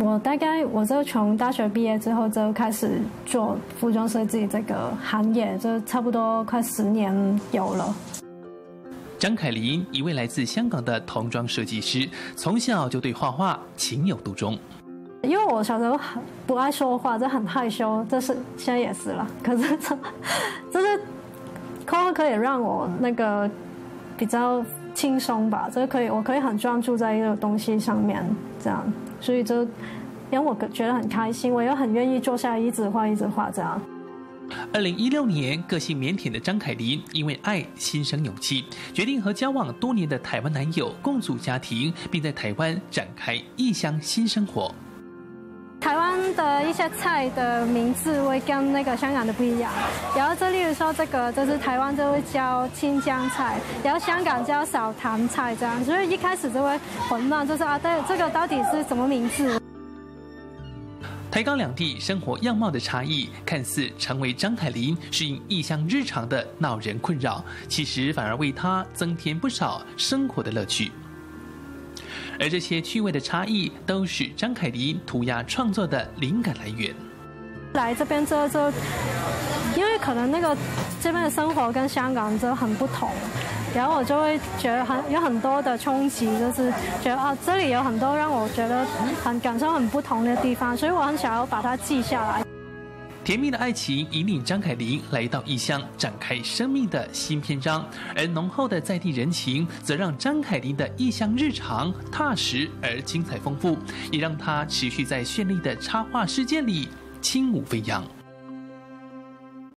我大概我就从大学毕业之后就开始做服装设计这个行业，就差不多快十年有了。张凯琳，一位来自香港的童装设计师，从小就对画画情有独钟。因为我小时候很不爱说话，就很害羞，这是现在也是了。可是这，就是画画可以让我那个比较轻松吧，就可以我可以很专注在一个东西上面，这样，所以就让我觉得很开心，我又很愿意坐下来一直画一直画这样。二零一六年，个性腼腆的张凯琳因为爱心生勇气，决定和交往多年的台湾男友共组家庭，并在台湾展开异乡新生活。的一些菜的名字会跟那个香港的不一样，然后这例如说这个就是台湾就会叫清江菜，然后香港叫小棠菜这样，所以一开始就会混乱，就是啊，对，这个到底是什么名字？台港两地生活样貌的差异，看似成为张凯琳适应异乡日常的恼人困扰，其实反而为她增添不少生活的乐趣。而这些趣味的差异，都是张凯迪涂鸦创作的灵感来源。来这边之后，因为可能那个这边的生活跟香港就很不同，然后我就会觉得很有很多的冲击，就是觉得啊，这里有很多让我觉得很感受很不同的地方，所以我很想要把它记下来。甜蜜的爱情引领张凯琳来到异乡，展开生命的新篇章；而浓厚的在地人情，则让张凯琳的异乡日常踏实而精彩丰富，也让她持续在绚丽的插画世界里轻舞飞扬。